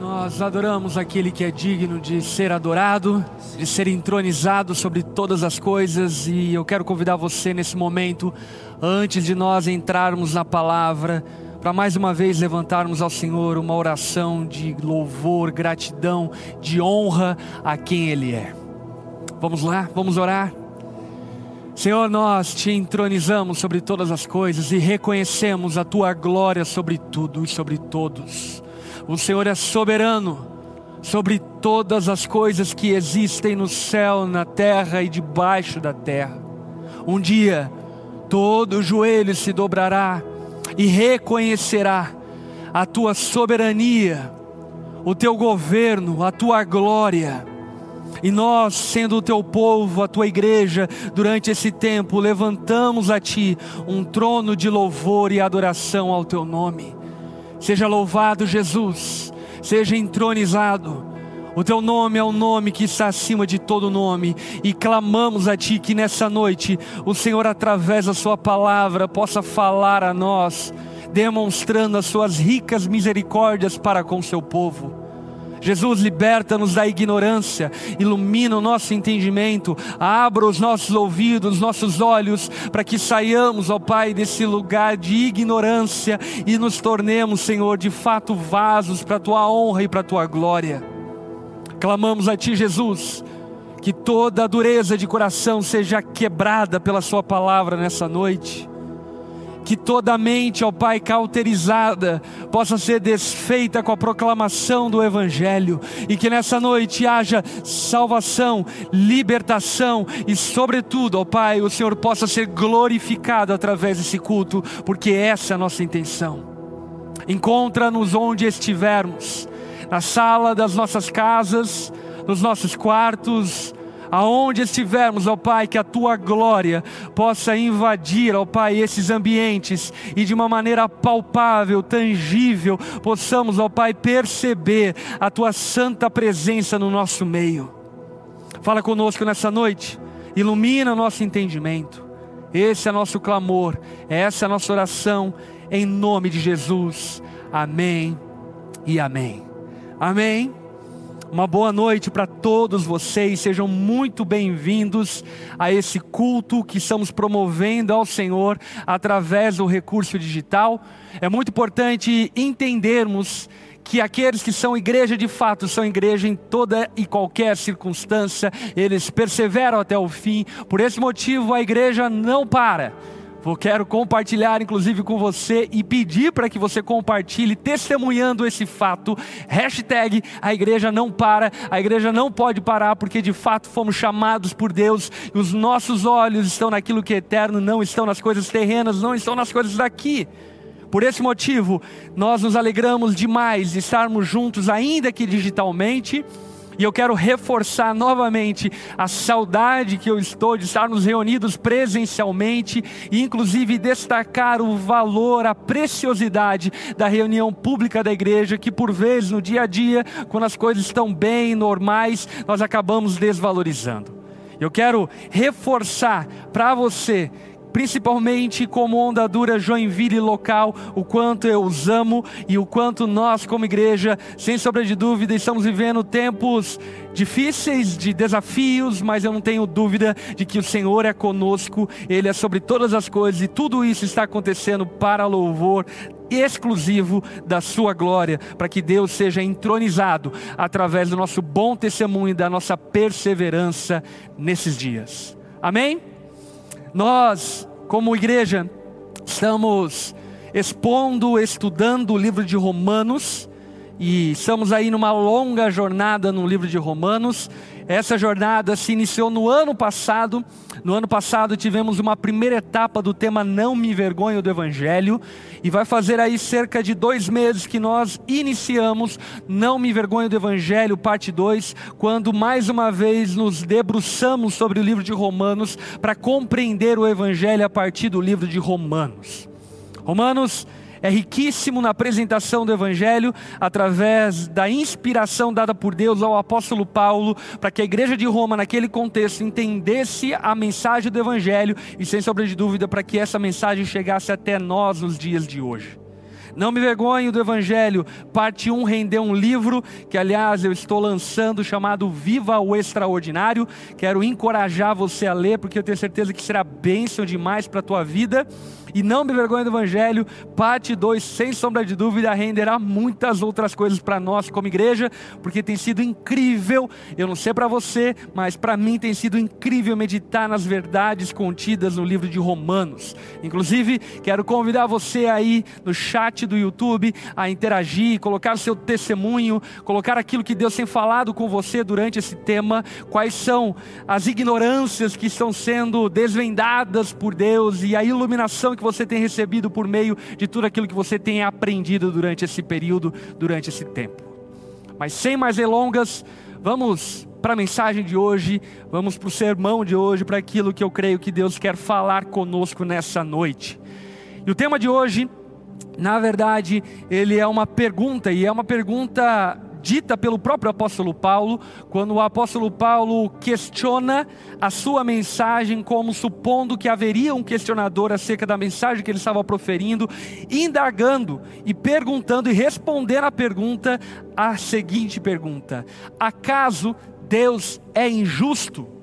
nós adoramos aquele que é digno de ser adorado, de ser entronizado sobre todas as coisas, e eu quero convidar você nesse momento, antes de nós entrarmos na palavra, para mais uma vez levantarmos ao Senhor uma oração de louvor, gratidão, de honra a quem Ele é. Vamos lá, vamos orar. Senhor, nós te entronizamos sobre todas as coisas e reconhecemos a tua glória sobre tudo e sobre todos. O Senhor é soberano sobre todas as coisas que existem no céu, na terra e debaixo da terra. Um dia, todo joelho se dobrará e reconhecerá a tua soberania, o teu governo, a tua glória. E nós, sendo o teu povo, a tua igreja, durante esse tempo, levantamos a ti um trono de louvor e adoração ao teu nome. Seja louvado, Jesus, seja entronizado. O teu nome é o nome que está acima de todo nome, e clamamos a Ti que nessa noite o Senhor, através da Sua palavra, possa falar a nós, demonstrando as Suas ricas misericórdias para com o Seu povo. Jesus, liberta-nos da ignorância, ilumina o nosso entendimento, abra os nossos ouvidos, nossos olhos, para que saiamos, ó Pai, desse lugar de ignorância e nos tornemos, Senhor, de fato vasos para a tua honra e para a tua glória. Clamamos a Ti, Jesus, que toda a dureza de coração seja quebrada pela Sua palavra nessa noite que toda mente, ó Pai, cauterizada, possa ser desfeita com a proclamação do Evangelho, e que nessa noite haja salvação, libertação, e sobretudo, ó Pai, o Senhor possa ser glorificado através desse culto, porque essa é a nossa intenção. Encontra-nos onde estivermos, na sala das nossas casas, nos nossos quartos, aonde estivermos, ó Pai, que a tua glória possa invadir, ó Pai, esses ambientes e de uma maneira palpável, tangível, possamos, ó Pai, perceber a tua santa presença no nosso meio. Fala conosco nessa noite, ilumina nosso entendimento. Esse é nosso clamor, essa é a nossa oração, em nome de Jesus. Amém e amém. Amém. Uma boa noite para todos vocês, sejam muito bem-vindos a esse culto que estamos promovendo ao Senhor através do recurso digital. É muito importante entendermos que aqueles que são igreja de fato são igreja em toda e qualquer circunstância, eles perseveram até o fim, por esse motivo a igreja não para Vou quero compartilhar, inclusive, com você e pedir para que você compartilhe, testemunhando esse fato. Hashtag a igreja não para, a igreja não pode parar, porque de fato fomos chamados por Deus e os nossos olhos estão naquilo que é eterno, não estão nas coisas terrenas, não estão nas coisas daqui. Por esse motivo, nós nos alegramos demais de estarmos juntos, ainda que digitalmente e eu quero reforçar novamente a saudade que eu estou de estarmos reunidos presencialmente e, inclusive, destacar o valor, a preciosidade da reunião pública da igreja, que por vezes no dia a dia, quando as coisas estão bem, normais, nós acabamos desvalorizando. Eu quero reforçar para você principalmente como onda dura Joinville local, o quanto eu os amo e o quanto nós, como igreja, sem sombra de dúvida, estamos vivendo tempos difíceis, de desafios, mas eu não tenho dúvida de que o Senhor é conosco, Ele é sobre todas as coisas e tudo isso está acontecendo para louvor exclusivo da Sua glória, para que Deus seja entronizado através do nosso bom testemunho e da nossa perseverança nesses dias. Amém? Nós, como igreja, estamos expondo, estudando o livro de Romanos, e estamos aí numa longa jornada no livro de Romanos. Essa jornada se iniciou no ano passado. No ano passado tivemos uma primeira etapa do tema Não Me Envergonho do Evangelho. E vai fazer aí cerca de dois meses que nós iniciamos Não Me Envergonho do Evangelho, parte 2, quando mais uma vez nos debruçamos sobre o livro de Romanos para compreender o Evangelho a partir do livro de Romanos. Romanos é riquíssimo na apresentação do Evangelho, através da inspiração dada por Deus ao apóstolo Paulo, para que a igreja de Roma, naquele contexto, entendesse a mensagem do Evangelho e, sem sombra de dúvida, para que essa mensagem chegasse até nós nos dias de hoje. Não me vergonho do Evangelho. Parte 1 rendeu um livro, que aliás eu estou lançando, chamado Viva o Extraordinário. Quero encorajar você a ler, porque eu tenho certeza que será bênção demais para a tua vida. E não me vergonhe do Evangelho, parte 2, sem sombra de dúvida, renderá muitas outras coisas para nós como igreja, porque tem sido incrível. Eu não sei para você, mas para mim tem sido incrível meditar nas verdades contidas no livro de Romanos. Inclusive, quero convidar você aí no chat do YouTube a interagir, colocar o seu testemunho, colocar aquilo que Deus tem falado com você durante esse tema, quais são as ignorâncias que estão sendo desvendadas por Deus e a iluminação que você tem recebido por meio de tudo aquilo que você tem aprendido durante esse período, durante esse tempo. Mas sem mais delongas, vamos para a mensagem de hoje, vamos para o sermão de hoje, para aquilo que eu creio que Deus quer falar conosco nessa noite. E o tema de hoje, na verdade, ele é uma pergunta, e é uma pergunta dita pelo próprio apóstolo Paulo, quando o apóstolo Paulo questiona a sua mensagem, como supondo que haveria um questionador acerca da mensagem que ele estava proferindo, indagando e perguntando e respondendo a pergunta, a seguinte pergunta: Acaso Deus é injusto?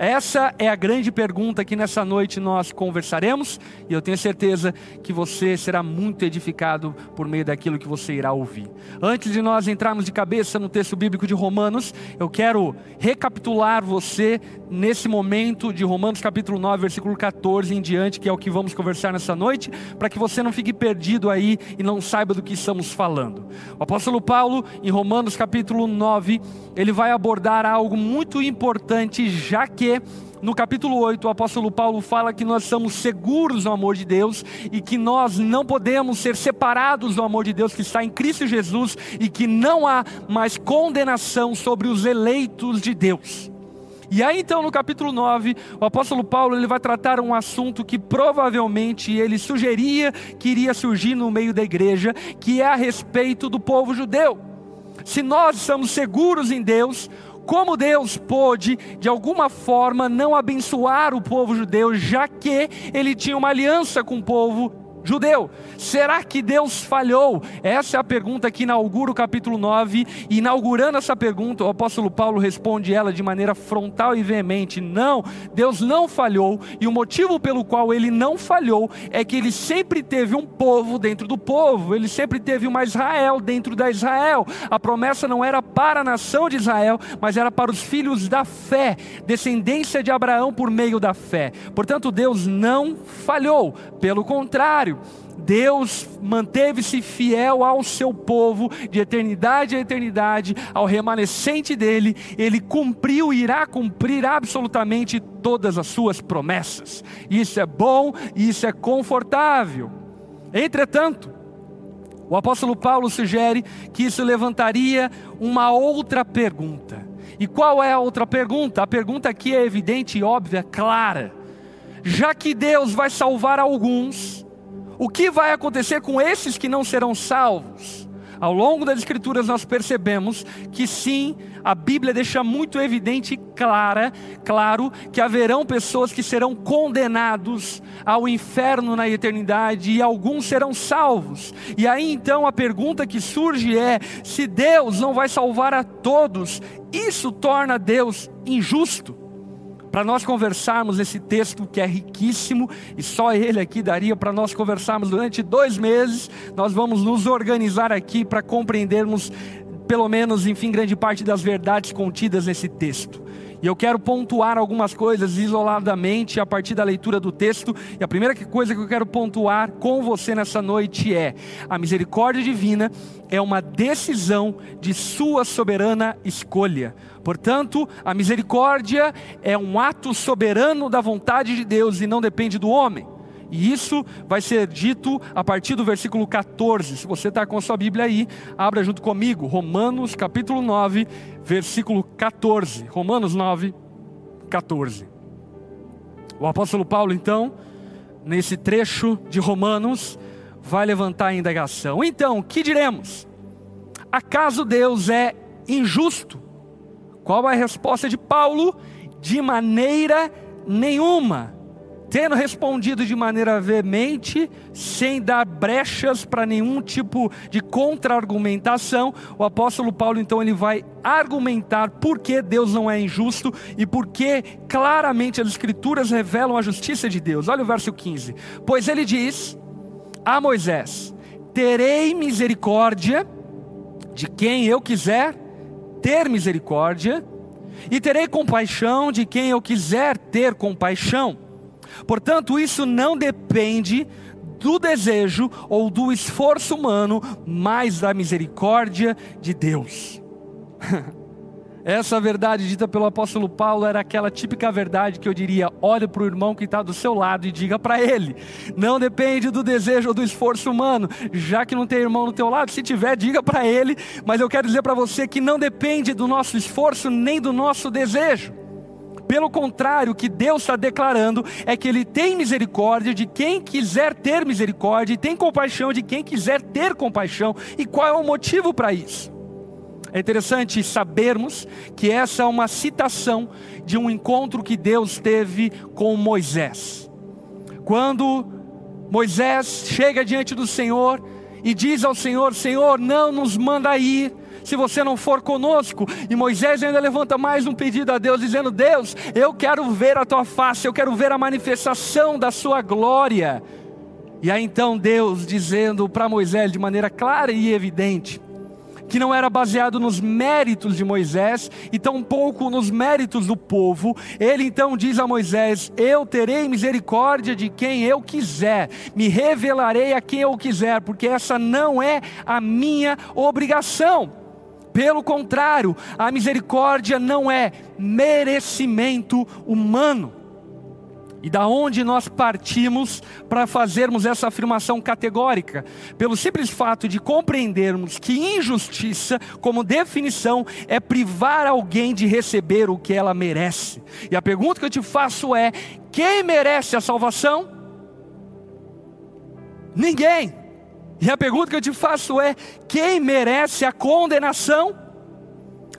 Essa é a grande pergunta que nessa noite nós conversaremos e eu tenho certeza que você será muito edificado por meio daquilo que você irá ouvir. Antes de nós entrarmos de cabeça no texto bíblico de Romanos, eu quero recapitular você nesse momento de Romanos capítulo 9, versículo 14 em diante, que é o que vamos conversar nessa noite, para que você não fique perdido aí e não saiba do que estamos falando. O apóstolo Paulo, em Romanos capítulo 9, ele vai abordar algo muito importante, já que no capítulo 8, o apóstolo Paulo fala que nós somos seguros no amor de Deus e que nós não podemos ser separados do amor de Deus que está em Cristo Jesus e que não há mais condenação sobre os eleitos de Deus. E aí então no capítulo 9, o apóstolo Paulo ele vai tratar um assunto que provavelmente ele sugeria que iria surgir no meio da igreja, que é a respeito do povo judeu. Se nós estamos seguros em Deus, como Deus pôde, de alguma forma, não abençoar o povo judeu, já que ele tinha uma aliança com o povo judeu. Será que Deus falhou? Essa é a pergunta que inaugura o capítulo 9. E inaugurando essa pergunta, o apóstolo Paulo responde ela de maneira frontal e veemente: Não, Deus não falhou. E o motivo pelo qual ele não falhou é que ele sempre teve um povo dentro do povo, ele sempre teve uma Israel dentro da Israel. A promessa não era para a nação de Israel, mas era para os filhos da fé, descendência de Abraão por meio da fé. Portanto, Deus não falhou, pelo contrário Deus manteve-se fiel ao seu povo de eternidade a eternidade, ao remanescente dele, ele cumpriu e irá cumprir absolutamente todas as suas promessas. Isso é bom, isso é confortável. Entretanto, o apóstolo Paulo sugere que isso levantaria uma outra pergunta. E qual é a outra pergunta? A pergunta aqui é evidente, óbvia, clara. Já que Deus vai salvar alguns, o que vai acontecer com esses que não serão salvos? Ao longo das Escrituras nós percebemos que sim, a Bíblia deixa muito evidente e clara, claro, que haverão pessoas que serão condenados ao inferno na eternidade e alguns serão salvos. E aí então a pergunta que surge é: se Deus não vai salvar a todos, isso torna Deus injusto? Para nós conversarmos esse texto que é riquíssimo e só ele aqui daria para nós conversarmos durante dois meses. Nós vamos nos organizar aqui para compreendermos, pelo menos, enfim, grande parte das verdades contidas nesse texto. E eu quero pontuar algumas coisas isoladamente a partir da leitura do texto. E a primeira coisa que eu quero pontuar com você nessa noite é: a misericórdia divina é uma decisão de sua soberana escolha. Portanto, a misericórdia é um ato soberano da vontade de Deus e não depende do homem. E isso vai ser dito a partir do versículo 14. Se você está com a sua Bíblia aí, abra junto comigo, Romanos capítulo 9, versículo 14. Romanos 9, 14. O apóstolo Paulo, então, nesse trecho de Romanos, vai levantar a indagação. Então, que diremos? Acaso Deus é injusto? Qual é a resposta de Paulo? De maneira nenhuma. Tendo respondido de maneira veemente, sem dar brechas para nenhum tipo de contra-argumentação, o apóstolo Paulo então ele vai argumentar por que Deus não é injusto e por que claramente as escrituras revelam a justiça de Deus. Olha o verso 15. Pois ele diz a Moisés: Terei misericórdia de quem eu quiser ter misericórdia, e terei compaixão de quem eu quiser ter compaixão. Portanto, isso não depende do desejo ou do esforço humano, mas da misericórdia de Deus. Essa verdade dita pelo apóstolo Paulo era aquela típica verdade que eu diria: olhe para o irmão que está do seu lado e diga para ele. Não depende do desejo ou do esforço humano, já que não tem irmão do teu lado, se tiver, diga para ele. Mas eu quero dizer para você que não depende do nosso esforço nem do nosso desejo. Pelo contrário, o que Deus está declarando é que Ele tem misericórdia de quem quiser ter misericórdia e tem compaixão de quem quiser ter compaixão. E qual é o motivo para isso? É interessante sabermos que essa é uma citação de um encontro que Deus teve com Moisés. Quando Moisés chega diante do Senhor e diz ao Senhor: Senhor, não nos manda ir, se você não for conosco. E Moisés ainda levanta mais um pedido a Deus, dizendo: Deus, eu quero ver a tua face, eu quero ver a manifestação da sua glória. E aí então Deus dizendo para Moisés de maneira clara e evidente, que não era baseado nos méritos de Moisés e tampouco nos méritos do povo. Ele então diz a Moisés: Eu terei misericórdia de quem eu quiser, me revelarei a quem eu quiser, porque essa não é a minha obrigação. Pelo contrário, a misericórdia não é merecimento humano. E da onde nós partimos para fazermos essa afirmação categórica? Pelo simples fato de compreendermos que injustiça, como definição, é privar alguém de receber o que ela merece. E a pergunta que eu te faço é: quem merece a salvação? Ninguém. E a pergunta que eu te faço é: quem merece a condenação?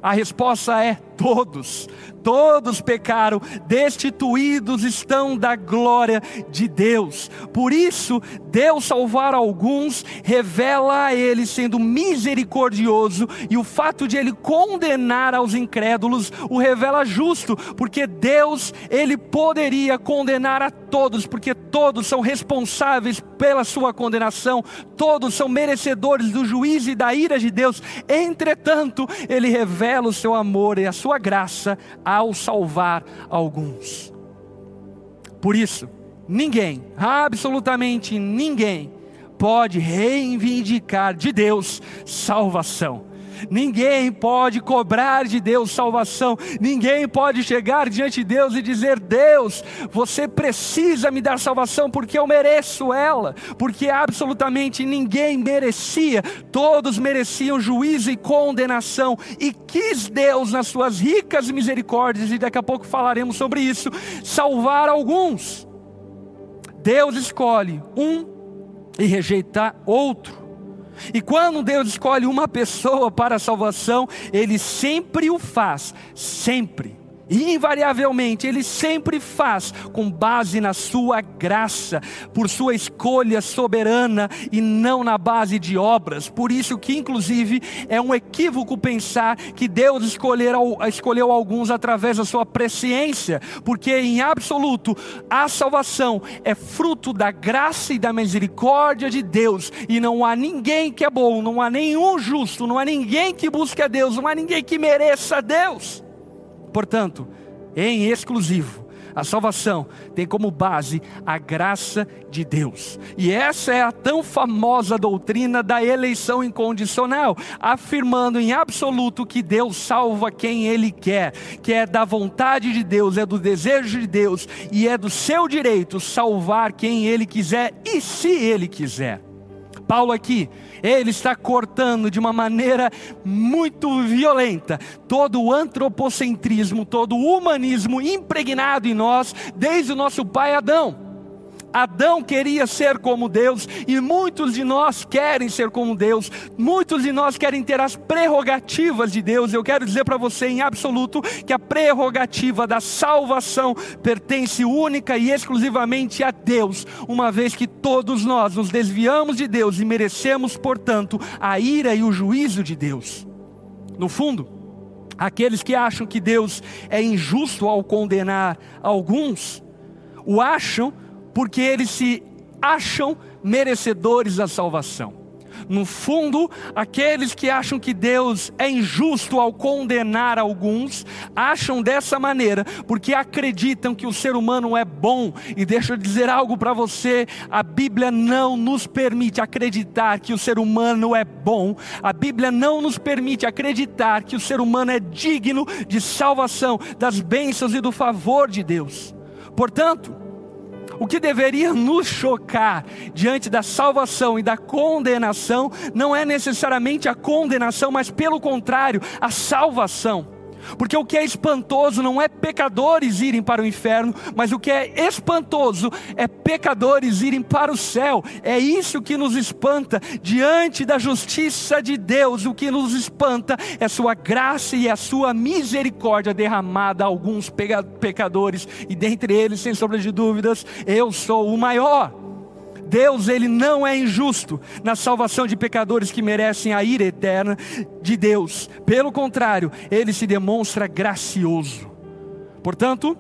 A resposta é: todos. Todos pecaram, destituídos estão da glória de Deus. Por isso, Deus salvar alguns revela a Ele sendo misericordioso, e o fato de Ele condenar aos incrédulos o revela justo, porque Deus, Ele poderia condenar a todos, porque todos são responsáveis pela sua condenação, todos são merecedores do juízo e da ira de Deus. Entretanto, Ele revela o seu amor e a sua graça ao salvar alguns. Por isso, ninguém, absolutamente ninguém, pode reivindicar de Deus salvação. Ninguém pode cobrar de Deus salvação. Ninguém pode chegar diante de Deus e dizer: Deus, você precisa me dar salvação porque eu mereço ela. Porque absolutamente ninguém merecia. Todos mereciam juízo e condenação. E quis Deus, nas suas ricas misericórdias, e daqui a pouco falaremos sobre isso, salvar alguns. Deus escolhe um e rejeita outro. E quando Deus escolhe uma pessoa para a salvação, Ele sempre o faz, sempre invariavelmente, Ele sempre faz com base na Sua graça, por Sua escolha soberana e não na base de obras. Por isso que, inclusive, é um equívoco pensar que Deus escolheu, escolheu alguns através da Sua presciência, porque em absoluto a salvação é fruto da graça e da misericórdia de Deus, e não há ninguém que é bom, não há nenhum justo, não há ninguém que busque a Deus, não há ninguém que mereça a Deus. Portanto, em exclusivo, a salvação tem como base a graça de Deus. E essa é a tão famosa doutrina da eleição incondicional, afirmando em absoluto que Deus salva quem Ele quer, que é da vontade de Deus, é do desejo de Deus e é do seu direito salvar quem Ele quiser e se Ele quiser. Paulo aqui ele está cortando de uma maneira muito violenta todo o antropocentrismo, todo o humanismo impregnado em nós desde o nosso pai Adão. Adão queria ser como Deus e muitos de nós querem ser como Deus, muitos de nós querem ter as prerrogativas de Deus. Eu quero dizer para você em absoluto que a prerrogativa da salvação pertence única e exclusivamente a Deus, uma vez que todos nós nos desviamos de Deus e merecemos, portanto, a ira e o juízo de Deus. No fundo, aqueles que acham que Deus é injusto ao condenar alguns, o acham porque eles se acham merecedores da salvação. No fundo, aqueles que acham que Deus é injusto ao condenar alguns, acham dessa maneira, porque acreditam que o ser humano é bom. E deixa eu dizer algo para você: a Bíblia não nos permite acreditar que o ser humano é bom, a Bíblia não nos permite acreditar que o ser humano é digno de salvação, das bênçãos e do favor de Deus. Portanto, o que deveria nos chocar diante da salvação e da condenação não é necessariamente a condenação, mas pelo contrário, a salvação. Porque o que é espantoso não é pecadores irem para o inferno, mas o que é espantoso é pecadores irem para o céu. É isso que nos espanta diante da justiça de Deus. O que nos espanta é sua graça e a sua misericórdia derramada a alguns pecadores, e dentre eles, sem sombra de dúvidas, eu sou o maior. Deus ele não é injusto na salvação de pecadores que merecem a ira eterna de Deus. Pelo contrário, ele se demonstra gracioso. Portanto,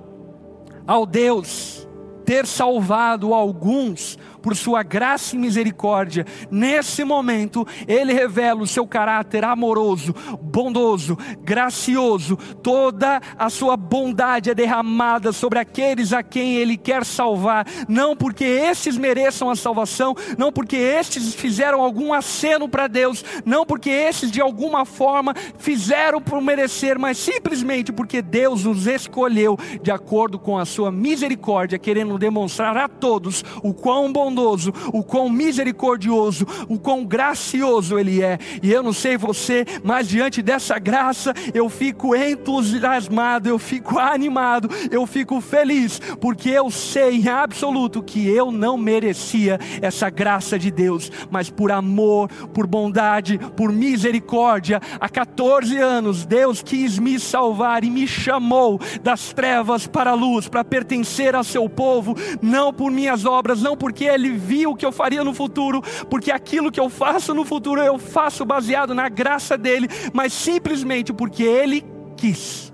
ao Deus ter salvado alguns por sua graça e misericórdia, nesse momento, Ele revela o seu caráter amoroso, bondoso, gracioso, toda a sua bondade é derramada sobre aqueles a quem Ele quer salvar, não porque estes mereçam a salvação, não porque estes fizeram algum aceno para Deus, não porque estes de alguma forma fizeram por merecer, mas simplesmente porque Deus os escolheu de acordo com a sua misericórdia, querendo demonstrar a todos o quão bom bondoso, o quão misericordioso, o quão gracioso Ele é. E eu não sei você, mas diante dessa graça eu fico entusiasmado, eu fico animado, eu fico feliz, porque eu sei em absoluto que eu não merecia essa graça de Deus, mas por amor, por bondade, por misericórdia, há 14 anos Deus quis me salvar e me chamou das trevas para a luz, para pertencer ao seu povo, não por minhas obras, não porque Ele ele viu o que eu faria no futuro, porque aquilo que eu faço no futuro eu faço baseado na graça dele, mas simplesmente porque ele quis.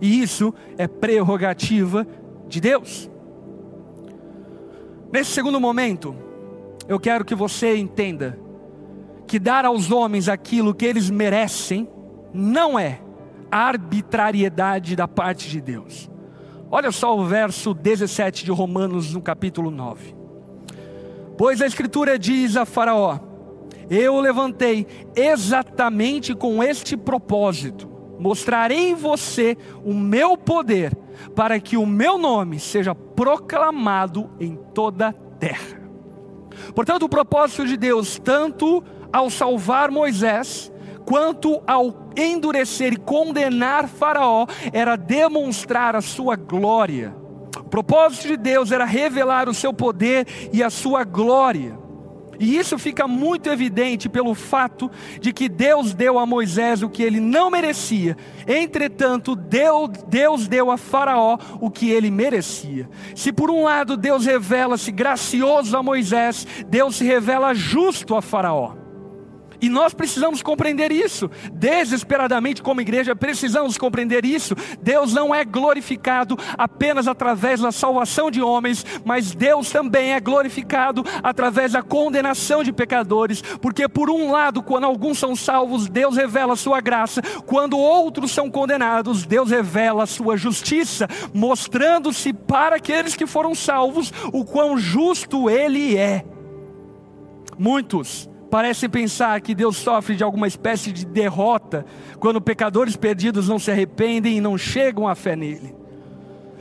E isso é prerrogativa de Deus. Nesse segundo momento, eu quero que você entenda que dar aos homens aquilo que eles merecem não é arbitrariedade da parte de Deus. Olha só o verso 17 de Romanos, no capítulo 9. Pois a Escritura diz a Faraó: Eu o levantei exatamente com este propósito: mostrarei em você o meu poder, para que o meu nome seja proclamado em toda a terra. Portanto, o propósito de Deus, tanto ao salvar Moisés, quanto ao endurecer e condenar Faraó, era demonstrar a sua glória o propósito de Deus era revelar o seu poder e a sua glória. E isso fica muito evidente pelo fato de que Deus deu a Moisés o que ele não merecia, entretanto, Deus, Deus deu a Faraó o que ele merecia. Se por um lado Deus revela-se gracioso a Moisés, Deus se revela justo a Faraó. E nós precisamos compreender isso, desesperadamente, como igreja, precisamos compreender isso. Deus não é glorificado apenas através da salvação de homens, mas Deus também é glorificado através da condenação de pecadores, porque, por um lado, quando alguns são salvos, Deus revela a sua graça, quando outros são condenados, Deus revela a sua justiça, mostrando-se para aqueles que foram salvos o quão justo Ele é. Muitos parecem pensar que Deus sofre de alguma espécie de derrota quando pecadores perdidos não se arrependem e não chegam à fé nele.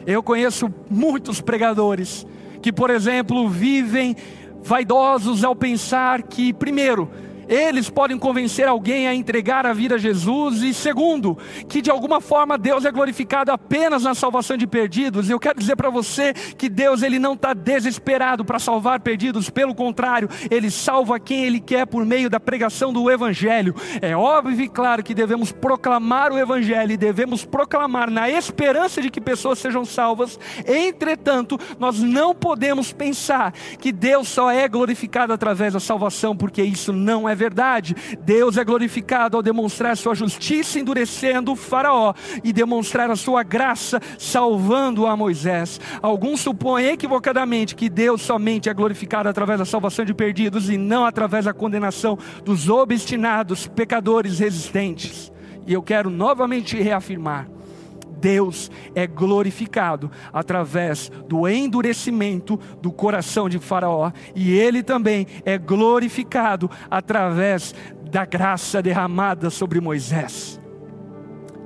Eu conheço muitos pregadores que, por exemplo, vivem vaidosos ao pensar que, primeiro, eles podem convencer alguém a entregar a vida a Jesus. E segundo, que de alguma forma Deus é glorificado apenas na salvação de perdidos. Eu quero dizer para você que Deus ele não está desesperado para salvar perdidos, pelo contrário, Ele salva quem Ele quer por meio da pregação do Evangelho. É óbvio e claro que devemos proclamar o Evangelho e devemos proclamar na esperança de que pessoas sejam salvas. Entretanto, nós não podemos pensar que Deus só é glorificado através da salvação, porque isso não é verdade. Deus é glorificado ao demonstrar sua justiça endurecendo o Faraó e demonstrar a sua graça salvando a Moisés. Alguns supõem equivocadamente que Deus somente é glorificado através da salvação de perdidos e não através da condenação dos obstinados, pecadores resistentes. E eu quero novamente reafirmar Deus é glorificado através do endurecimento do coração de Faraó, e ele também é glorificado através da graça derramada sobre Moisés.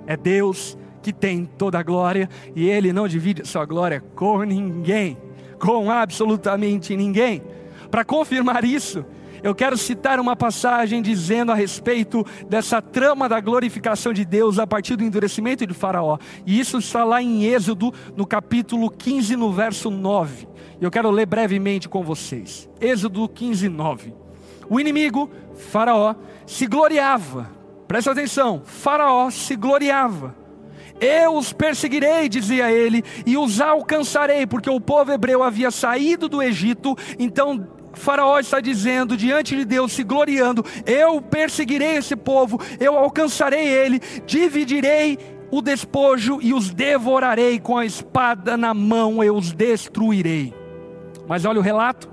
É Deus que tem toda a glória e ele não divide sua glória com ninguém, com absolutamente ninguém. Para confirmar isso, eu quero citar uma passagem dizendo a respeito dessa trama da glorificação de Deus a partir do endurecimento de Faraó. E isso está lá em Êxodo, no capítulo 15, no verso 9. Eu quero ler brevemente com vocês. Êxodo 15, 9. O inimigo, Faraó, se gloriava. Presta atenção, Faraó se gloriava. Eu os perseguirei, dizia ele, e os alcançarei, porque o povo hebreu havia saído do Egito, então Faraó está dizendo diante de Deus, se gloriando: Eu perseguirei esse povo, eu alcançarei ele, dividirei o despojo e os devorarei com a espada na mão, eu os destruirei. Mas olha o relato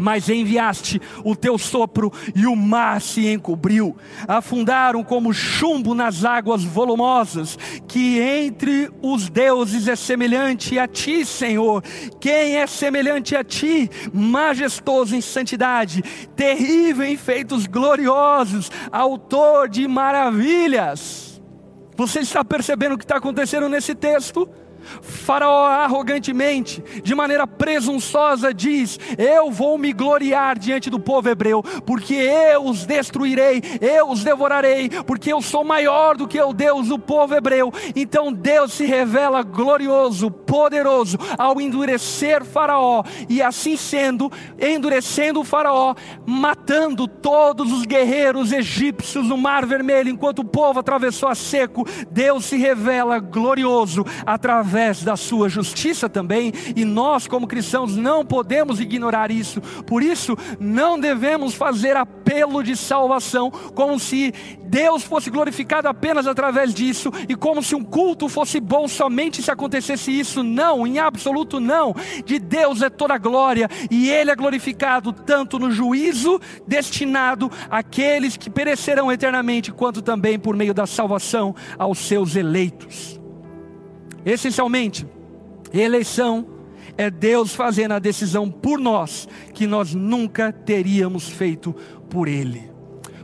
mas enviaste o teu sopro e o mar se encobriu. Afundaram como chumbo nas águas volumosas, que entre os deuses é semelhante a ti, Senhor. Quem é semelhante a ti, majestoso em santidade, terrível em feitos gloriosos, autor de maravilhas? Você está percebendo o que está acontecendo nesse texto? Faraó arrogantemente, de maneira presunçosa, diz: Eu vou me gloriar diante do povo hebreu, porque eu os destruirei, eu os devorarei, porque eu sou maior do que o Deus do povo hebreu. Então Deus se revela glorioso, poderoso, ao endurecer Faraó, e assim sendo, endurecendo o Faraó, matando todos os guerreiros egípcios no Mar Vermelho, enquanto o povo atravessou a seco. Deus se revela glorioso através através da sua justiça também, e nós, como cristãos, não podemos ignorar isso. Por isso, não devemos fazer apelo de salvação como se Deus fosse glorificado apenas através disso e como se um culto fosse bom somente se acontecesse isso. Não, em absoluto não. De Deus é toda a glória e Ele é glorificado tanto no juízo destinado àqueles que perecerão eternamente, quanto também por meio da salvação aos seus eleitos. Essencialmente, eleição é Deus fazendo a decisão por nós, que nós nunca teríamos feito por Ele.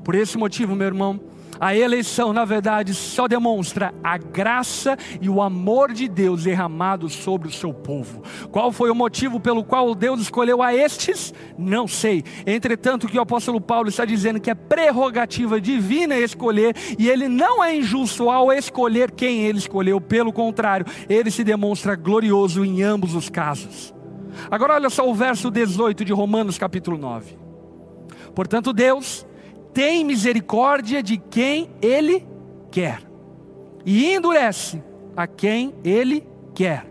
Por esse motivo, meu irmão, a eleição, na verdade, só demonstra a graça e o amor de Deus derramado sobre o seu povo. Qual foi o motivo pelo qual Deus escolheu a estes? Não sei. Entretanto, que o apóstolo Paulo está dizendo que é prerrogativa divina escolher, e ele não é injusto ao escolher quem ele escolheu, pelo contrário, ele se demonstra glorioso em ambos os casos. Agora olha só o verso 18 de Romanos capítulo 9. Portanto, Deus tem misericórdia de quem Ele quer, e endurece a quem Ele quer.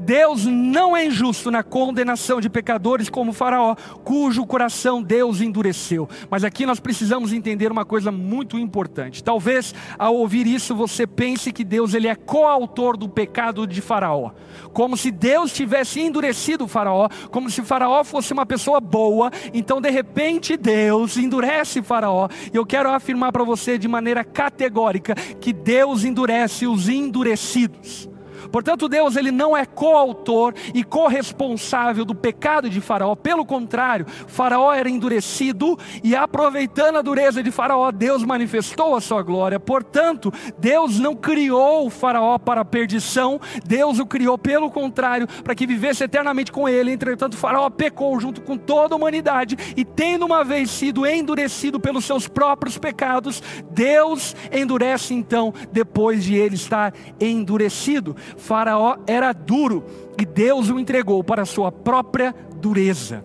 Deus não é injusto na condenação de pecadores como Faraó, cujo coração Deus endureceu. Mas aqui nós precisamos entender uma coisa muito importante. Talvez ao ouvir isso você pense que Deus ele é coautor do pecado de Faraó, como se Deus tivesse endurecido Faraó, como se Faraó fosse uma pessoa boa. Então de repente Deus endurece Faraó. E eu quero afirmar para você de maneira categórica que Deus endurece os endurecidos. Portanto, Deus ele não é coautor e corresponsável do pecado de Faraó. Pelo contrário, Faraó era endurecido e aproveitando a dureza de Faraó, Deus manifestou a sua glória. Portanto, Deus não criou o Faraó para a perdição, Deus o criou pelo contrário, para que vivesse eternamente com ele. Entretanto, Faraó pecou junto com toda a humanidade e tendo uma vez sido endurecido pelos seus próprios pecados, Deus endurece então depois de ele estar endurecido. Faraó era duro e Deus o entregou para sua própria dureza.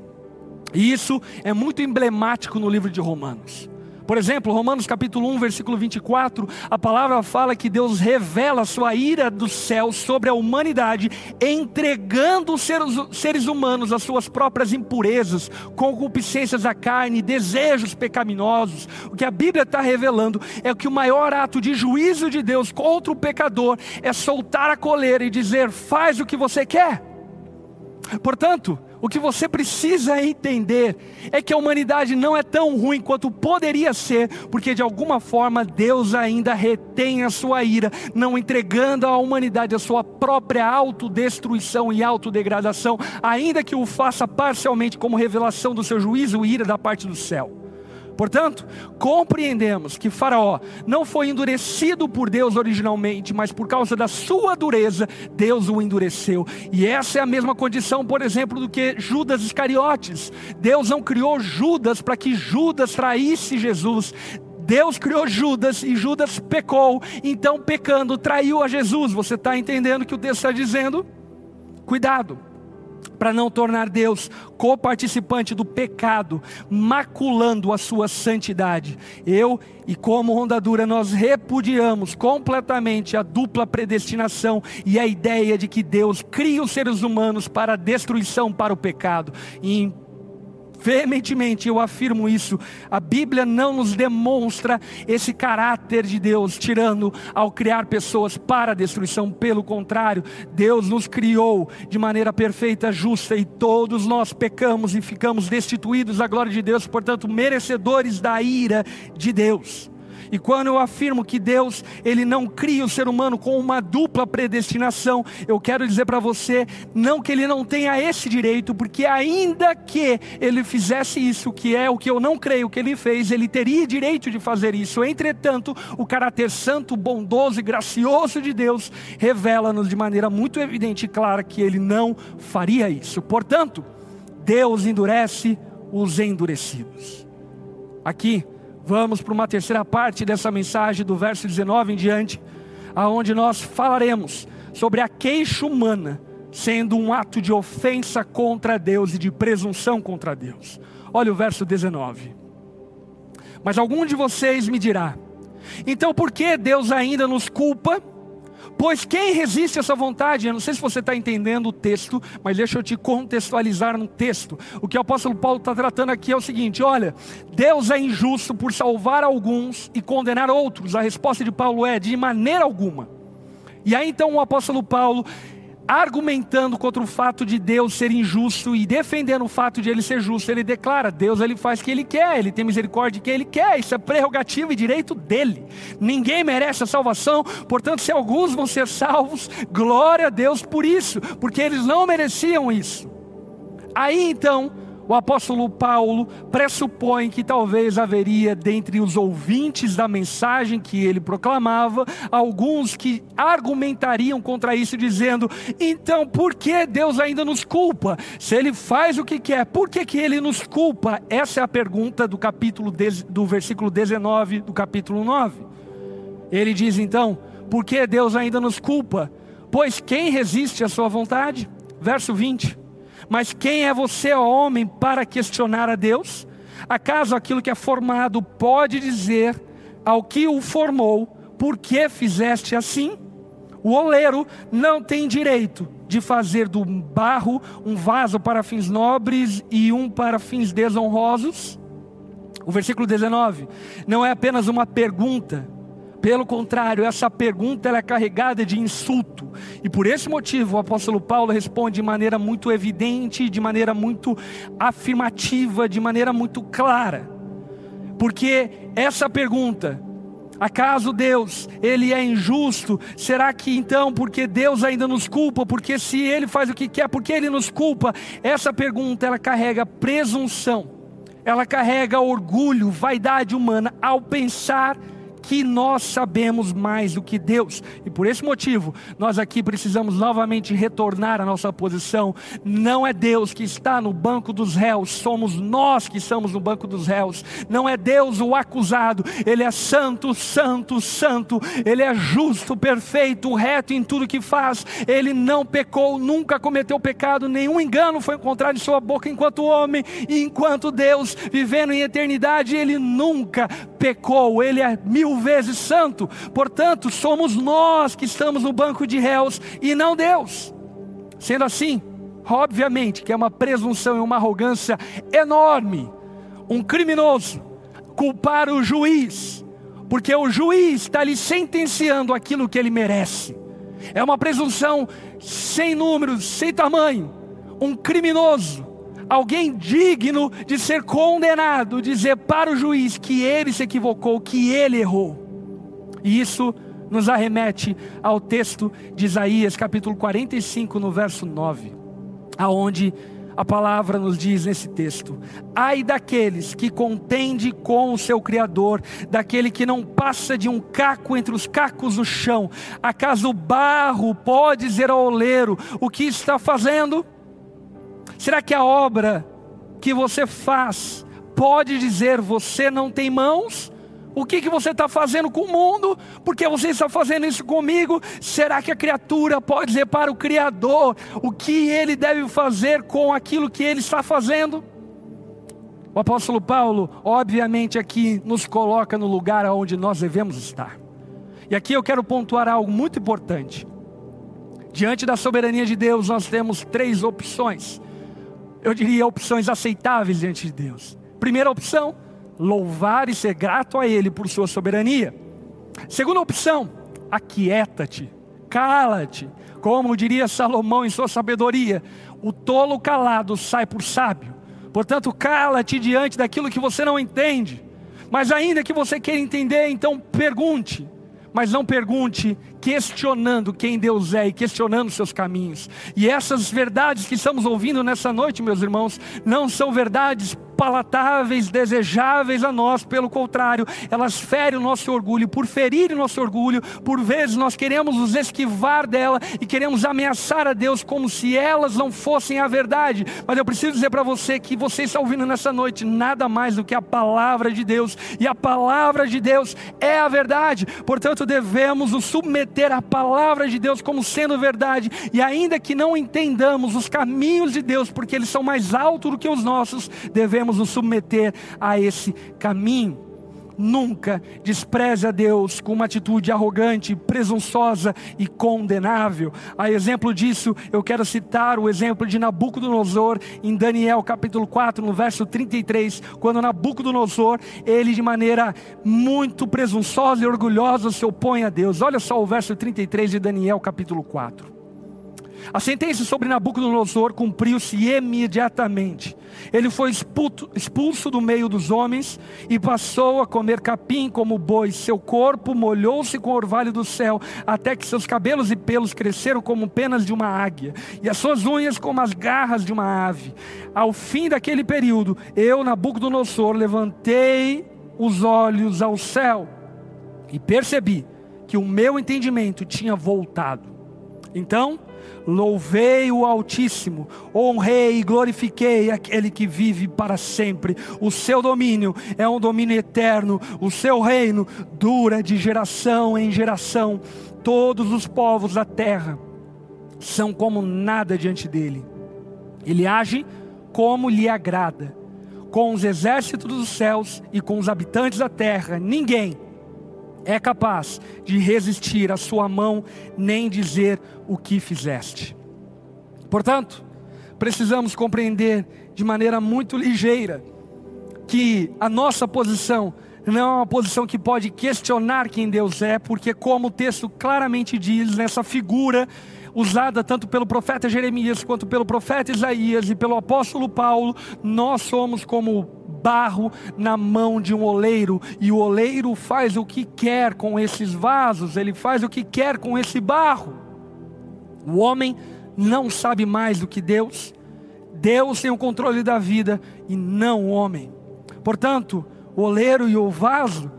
E isso é muito emblemático no livro de Romanos. Por exemplo, Romanos capítulo 1, versículo 24, a palavra fala que Deus revela a sua ira do céu sobre a humanidade, entregando os seres, humanos às suas próprias impurezas, concupiscências da carne, desejos pecaminosos. O que a Bíblia está revelando é que o maior ato de juízo de Deus contra o pecador é soltar a coleira e dizer: faz o que você quer. Portanto, o que você precisa entender é que a humanidade não é tão ruim quanto poderia ser, porque de alguma forma Deus ainda retém a sua ira, não entregando à humanidade a sua própria autodestruição e autodegradação, ainda que o faça parcialmente como revelação do seu juízo e ira da parte do céu. Portanto, compreendemos que Faraó não foi endurecido por Deus originalmente, mas por causa da sua dureza, Deus o endureceu. E essa é a mesma condição, por exemplo, do que Judas Iscariotes. Deus não criou Judas para que Judas traísse Jesus. Deus criou Judas e Judas pecou, então pecando traiu a Jesus. Você está entendendo o que o texto está dizendo? Cuidado para não tornar Deus coparticipante do pecado, maculando a sua santidade. Eu e como rondadura nós repudiamos completamente a dupla predestinação e a ideia de que Deus cria os seres humanos para a destruição, para o pecado. E veementemente eu afirmo isso. A Bíblia não nos demonstra esse caráter de Deus, tirando ao criar pessoas para a destruição. Pelo contrário, Deus nos criou de maneira perfeita, justa, e todos nós pecamos e ficamos destituídos da glória de Deus, portanto, merecedores da ira de Deus. E quando eu afirmo que Deus, ele não cria o ser humano com uma dupla predestinação, eu quero dizer para você, não que ele não tenha esse direito, porque ainda que ele fizesse isso, que é o que eu não creio que ele fez, ele teria direito de fazer isso. Entretanto, o caráter santo, bondoso e gracioso de Deus revela-nos de maneira muito evidente e clara que ele não faria isso. Portanto, Deus endurece os endurecidos. Aqui, Vamos para uma terceira parte dessa mensagem, do verso 19 em diante, aonde nós falaremos sobre a queixa humana sendo um ato de ofensa contra Deus e de presunção contra Deus. Olha o verso 19. Mas algum de vocês me dirá: então por que Deus ainda nos culpa? Pois quem resiste a essa vontade? Eu não sei se você está entendendo o texto, mas deixa eu te contextualizar no texto. O que o apóstolo Paulo está tratando aqui é o seguinte: olha, Deus é injusto por salvar alguns e condenar outros. A resposta de Paulo é: de maneira alguma. E aí então o apóstolo Paulo argumentando contra o fato de Deus ser injusto e defendendo o fato de ele ser justo, ele declara: Deus ele faz o que ele quer, ele tem misericórdia de quem ele quer, isso é prerrogativa e direito dele. Ninguém merece a salvação, portanto, se alguns vão ser salvos, glória a Deus por isso, porque eles não mereciam isso. Aí então, o apóstolo Paulo pressupõe que talvez haveria dentre os ouvintes da mensagem que ele proclamava, alguns que argumentariam contra isso, dizendo: então por que Deus ainda nos culpa? Se ele faz o que quer, por que, que ele nos culpa? Essa é a pergunta do capítulo do versículo 19 do capítulo 9. Ele diz então: por que Deus ainda nos culpa? Pois quem resiste à sua vontade? Verso 20. Mas quem é você, homem, para questionar a Deus? Acaso aquilo que é formado pode dizer ao que o formou, por que fizeste assim? O oleiro não tem direito de fazer do barro um vaso para fins nobres e um para fins desonrosos? O versículo 19 não é apenas uma pergunta, pelo contrário, essa pergunta é carregada de insulto. E por esse motivo o apóstolo Paulo responde de maneira muito evidente, de maneira muito afirmativa, de maneira muito clara. Porque essa pergunta Acaso Deus, ele é injusto? Será que então, porque Deus ainda nos culpa, porque se ele faz o que quer, porque ele nos culpa? Essa pergunta ela carrega presunção. Ela carrega orgulho, vaidade humana ao pensar que nós sabemos mais do que Deus. E por esse motivo, nós aqui precisamos novamente retornar à nossa posição. Não é Deus que está no banco dos réus, somos nós que estamos no banco dos réus. Não é Deus o acusado, ele é santo, santo, santo. Ele é justo, perfeito, reto em tudo que faz. Ele não pecou, nunca cometeu pecado, nenhum engano foi encontrado em sua boca enquanto homem e enquanto Deus, vivendo em eternidade, ele nunca pecou. Ele é mil vezes santo, portanto, somos nós que estamos no banco de réus e não Deus. Sendo assim, obviamente que é uma presunção e uma arrogância enorme, um criminoso culpar o juiz, porque o juiz está lhe sentenciando aquilo que ele merece. É uma presunção sem números, sem tamanho. Um criminoso alguém digno de ser condenado, dizer para o juiz que ele se equivocou, que ele errou. E isso nos arremete ao texto de Isaías, capítulo 45, no verso 9, aonde a palavra nos diz nesse texto: Ai daqueles que contende com o seu Criador, daquele que não passa de um caco entre os cacos no chão. Acaso o barro pode dizer ao oleiro o que está fazendo? Será que a obra que você faz pode dizer você não tem mãos? O que, que você está fazendo com o mundo? Porque você está fazendo isso comigo? Será que a criatura pode dizer para o Criador o que ele deve fazer com aquilo que ele está fazendo? O apóstolo Paulo, obviamente, aqui nos coloca no lugar onde nós devemos estar. E aqui eu quero pontuar algo muito importante. Diante da soberania de Deus, nós temos três opções eu diria, opções aceitáveis diante de Deus. Primeira opção, louvar e ser grato a Ele por sua soberania. Segunda opção, aquieta-te, cala-te. Como diria Salomão em sua sabedoria, o tolo calado sai por sábio. Portanto, cala-te diante daquilo que você não entende. Mas ainda que você queira entender, então pergunte. Mas não pergunte questionando quem Deus é e questionando seus caminhos. E essas verdades que estamos ouvindo nessa noite, meus irmãos, não são verdades palatáveis, desejáveis a nós, pelo contrário, elas ferem o nosso orgulho. Por ferir o nosso orgulho, por vezes nós queremos nos esquivar dela e queremos ameaçar a Deus como se elas não fossem a verdade. Mas eu preciso dizer para você que você está ouvindo nessa noite nada mais do que a palavra de Deus, e a palavra de Deus é a verdade. Portanto, devemos nos submeter à palavra de Deus como sendo verdade, e ainda que não entendamos os caminhos de Deus, porque eles são mais altos do que os nossos, devemos devemos nos submeter a esse caminho. Nunca despreze a Deus com uma atitude arrogante, presunçosa e condenável. A exemplo disso, eu quero citar o exemplo de Nabucodonosor em Daniel capítulo 4, no verso 33, quando Nabucodonosor, ele de maneira muito presunçosa e orgulhosa se opõe a Deus. Olha só o verso 33 de Daniel capítulo 4. A sentença sobre Nabucodonosor cumpriu-se imediatamente. Ele foi expulso do meio dos homens e passou a comer capim como boi. Seu corpo molhou-se com o orvalho do céu, até que seus cabelos e pelos cresceram como penas de uma águia, e as suas unhas como as garras de uma ave. Ao fim daquele período, eu, Nabucodonosor, levantei os olhos ao céu e percebi que o meu entendimento tinha voltado. Então, Louvei o Altíssimo, honrei e glorifiquei aquele que vive para sempre. O seu domínio é um domínio eterno, o seu reino dura de geração em geração. Todos os povos da terra são como nada diante dele. Ele age como lhe agrada, com os exércitos dos céus e com os habitantes da terra. Ninguém é capaz de resistir à sua mão, nem dizer o que fizeste. Portanto, precisamos compreender de maneira muito ligeira que a nossa posição não é uma posição que pode questionar quem Deus é, porque, como o texto claramente diz, nessa figura usada tanto pelo profeta Jeremias quanto pelo profeta Isaías e pelo apóstolo Paulo, nós somos como barro na mão de um oleiro, e o oleiro faz o que quer com esses vasos, ele faz o que quer com esse barro. O homem não sabe mais do que Deus, Deus tem o controle da vida e não o homem. Portanto, o oleiro e o vaso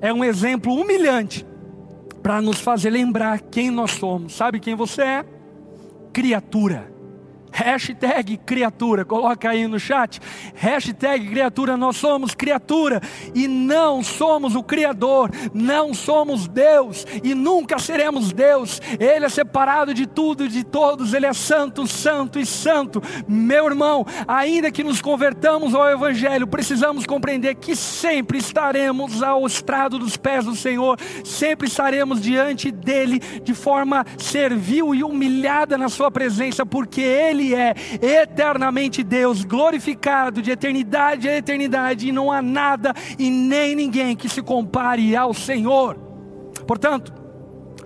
é um exemplo humilhante para nos fazer lembrar quem nós somos. Sabe quem você é? Criatura. Hashtag criatura, coloca aí no chat. Hashtag criatura, nós somos criatura e não somos o Criador, não somos Deus e nunca seremos Deus. Ele é separado de tudo e de todos, ele é santo, santo e santo. Meu irmão, ainda que nos convertamos ao Evangelho, precisamos compreender que sempre estaremos ao estrado dos pés do Senhor, sempre estaremos diante dele de forma servil e humilhada na Sua presença, porque Ele ele é eternamente Deus, glorificado de eternidade a eternidade, e não há nada e nem ninguém que se compare ao Senhor. Portanto,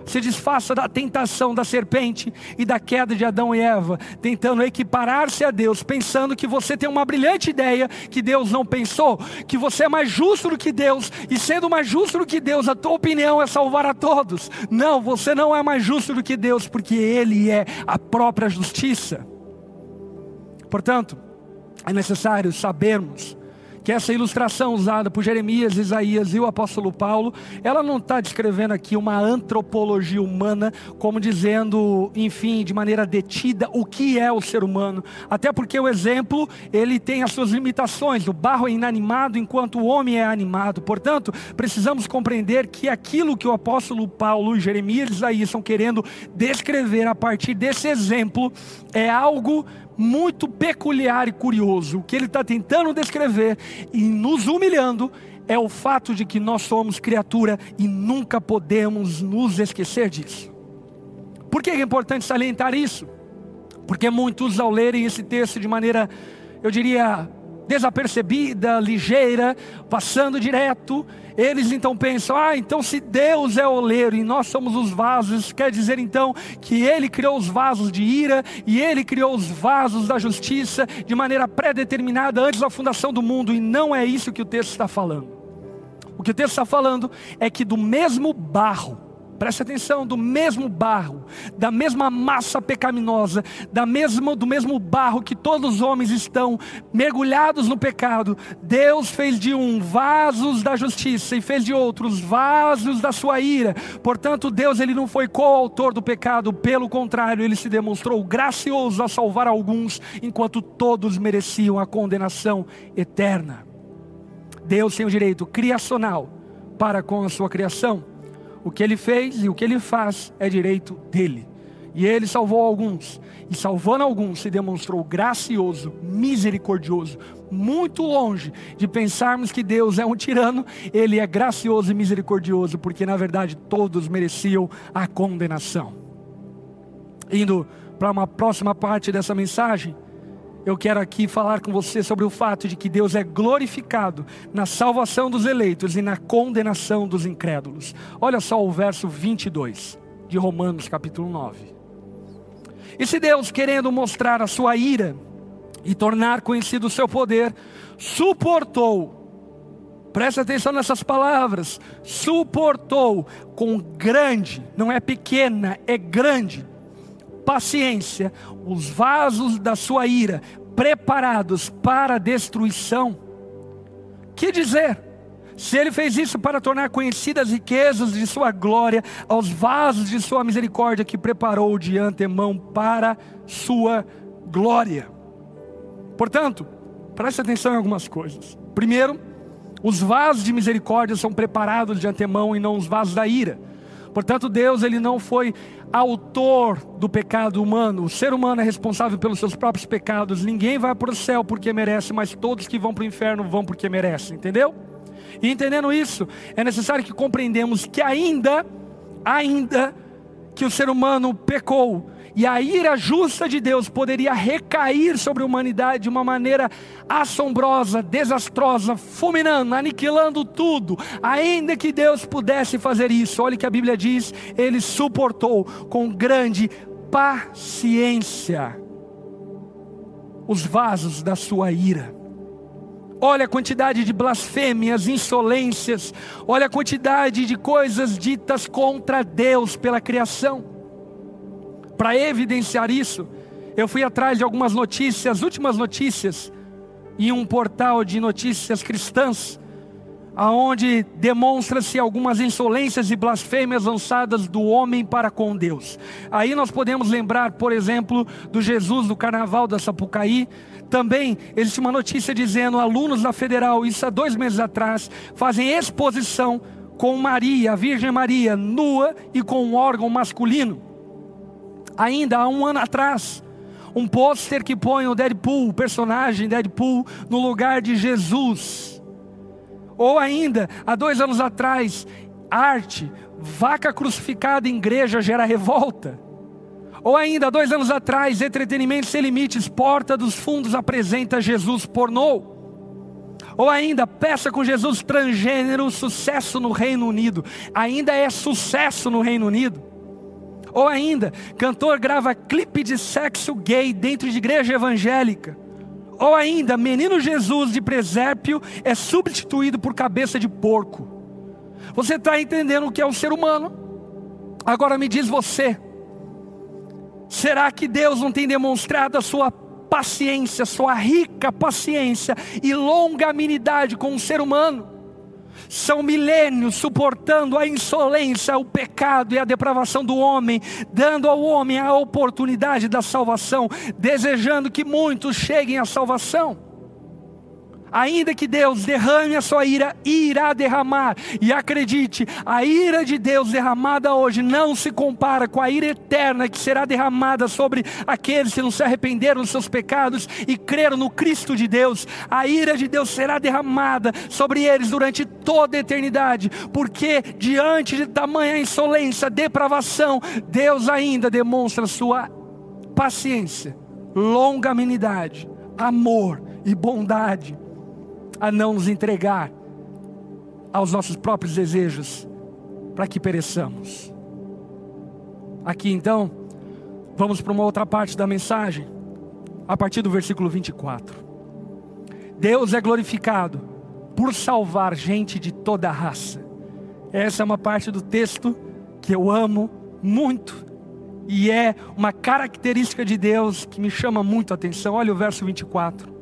se desfaça da tentação da serpente e da queda de Adão e Eva, tentando equiparar-se a Deus, pensando que você tem uma brilhante ideia que Deus não pensou, que você é mais justo do que Deus, e sendo mais justo do que Deus, a tua opinião é salvar a todos. Não, você não é mais justo do que Deus, porque Ele é a própria justiça. Portanto, é necessário sabermos que essa ilustração usada por Jeremias, Isaías e o apóstolo Paulo, ela não está descrevendo aqui uma antropologia humana, como dizendo, enfim, de maneira detida, o que é o ser humano. Até porque o exemplo, ele tem as suas limitações. O barro é inanimado enquanto o homem é animado. Portanto, precisamos compreender que aquilo que o apóstolo Paulo, Jeremias e Isaías estão querendo descrever a partir desse exemplo é algo muito peculiar e curioso. O que ele está tentando descrever e nos humilhando é o fato de que nós somos criatura e nunca podemos nos esquecer disso. Por que é importante salientar isso? Porque muitos, ao lerem esse texto de maneira, eu diria, desapercebida, ligeira, passando direto, eles então pensam: ah, então se Deus é oleiro e nós somos os vasos, quer dizer então que Ele criou os vasos de ira e Ele criou os vasos da justiça de maneira pré-determinada antes da fundação do mundo, e não é isso que o texto está falando. O que o texto está falando é que do mesmo barro, Preste atenção, do mesmo barro, da mesma massa pecaminosa, da mesma, do mesmo barro que todos os homens estão mergulhados no pecado, Deus fez de um vasos da justiça e fez de outros vasos da sua ira. Portanto, Deus ele não foi coautor do pecado, pelo contrário, ele se demonstrou gracioso a salvar alguns, enquanto todos mereciam a condenação eterna. Deus tem o direito criacional para com a sua criação o que ele fez e o que ele faz é direito dele. E ele salvou alguns, e salvando alguns, se demonstrou gracioso, misericordioso, muito longe de pensarmos que Deus é um tirano, ele é gracioso e misericordioso, porque na verdade todos mereciam a condenação. Indo para uma próxima parte dessa mensagem, eu quero aqui falar com você sobre o fato de que Deus é glorificado na salvação dos eleitos e na condenação dos incrédulos. Olha só o verso 22 de Romanos, capítulo 9. E se Deus, querendo mostrar a sua ira e tornar conhecido o seu poder, suportou, presta atenção nessas palavras, suportou com grande, não é pequena, é grande paciência os vasos da sua ira, preparados para a destruição. Que dizer? Se ele fez isso para tornar conhecidas as riquezas de sua glória aos vasos de sua misericórdia que preparou de antemão para sua glória. Portanto, preste atenção em algumas coisas. Primeiro, os vasos de misericórdia são preparados de antemão e não os vasos da ira. Portanto, Deus ele não foi autor do pecado humano. O ser humano é responsável pelos seus próprios pecados. Ninguém vai para o céu porque merece, mas todos que vão para o inferno vão porque merecem, entendeu? E entendendo isso, é necessário que compreendamos que ainda, ainda que o ser humano pecou, e a ira justa de Deus poderia recair sobre a humanidade de uma maneira assombrosa, desastrosa, fulminando, aniquilando tudo. Ainda que Deus pudesse fazer isso, olha que a Bíblia diz: ele suportou com grande paciência os vasos da sua ira. Olha a quantidade de blasfêmias, insolências, olha a quantidade de coisas ditas contra Deus pela criação. Para evidenciar isso, eu fui atrás de algumas notícias, últimas notícias, em um portal de notícias cristãs, aonde demonstra-se algumas insolências e blasfêmias lançadas do homem para com Deus. Aí nós podemos lembrar, por exemplo, do Jesus do Carnaval da Sapucaí, também existe uma notícia dizendo: alunos da federal, isso há dois meses atrás, fazem exposição com Maria, a Virgem Maria, nua e com um órgão masculino. Ainda há um ano atrás, um pôster que põe o Deadpool, o personagem Deadpool, no lugar de Jesus. Ou ainda, há dois anos atrás, arte, vaca crucificada em igreja gera revolta. Ou ainda, dois anos atrás, Entretenimento Sem Limites, Porta dos Fundos apresenta Jesus pornô. Ou ainda, peça com Jesus transgênero, sucesso no Reino Unido. Ainda é sucesso no Reino Unido. Ou ainda, cantor grava clipe de sexo gay dentro de igreja evangélica. Ou ainda, menino Jesus de presépio é substituído por cabeça de porco. Você está entendendo o que é o ser humano? Agora me diz você, Será que Deus não tem demonstrado a sua paciência, sua rica paciência e longanimidade com o ser humano? São milênios suportando a insolência, o pecado e a depravação do homem, dando ao homem a oportunidade da salvação, desejando que muitos cheguem à salvação. Ainda que Deus derrame a sua ira, irá derramar. E acredite, a ira de Deus derramada hoje não se compara com a ira eterna que será derramada sobre aqueles que não se arrependeram dos seus pecados e creram no Cristo de Deus. A ira de Deus será derramada sobre eles durante toda a eternidade, porque diante de tamanha insolência, depravação, Deus ainda demonstra sua paciência, longanimidade, amor e bondade a não nos entregar aos nossos próprios desejos para que pereçamos. Aqui então, vamos para uma outra parte da mensagem, a partir do versículo 24. Deus é glorificado por salvar gente de toda a raça. Essa é uma parte do texto que eu amo muito e é uma característica de Deus que me chama muito a atenção. Olha o verso 24.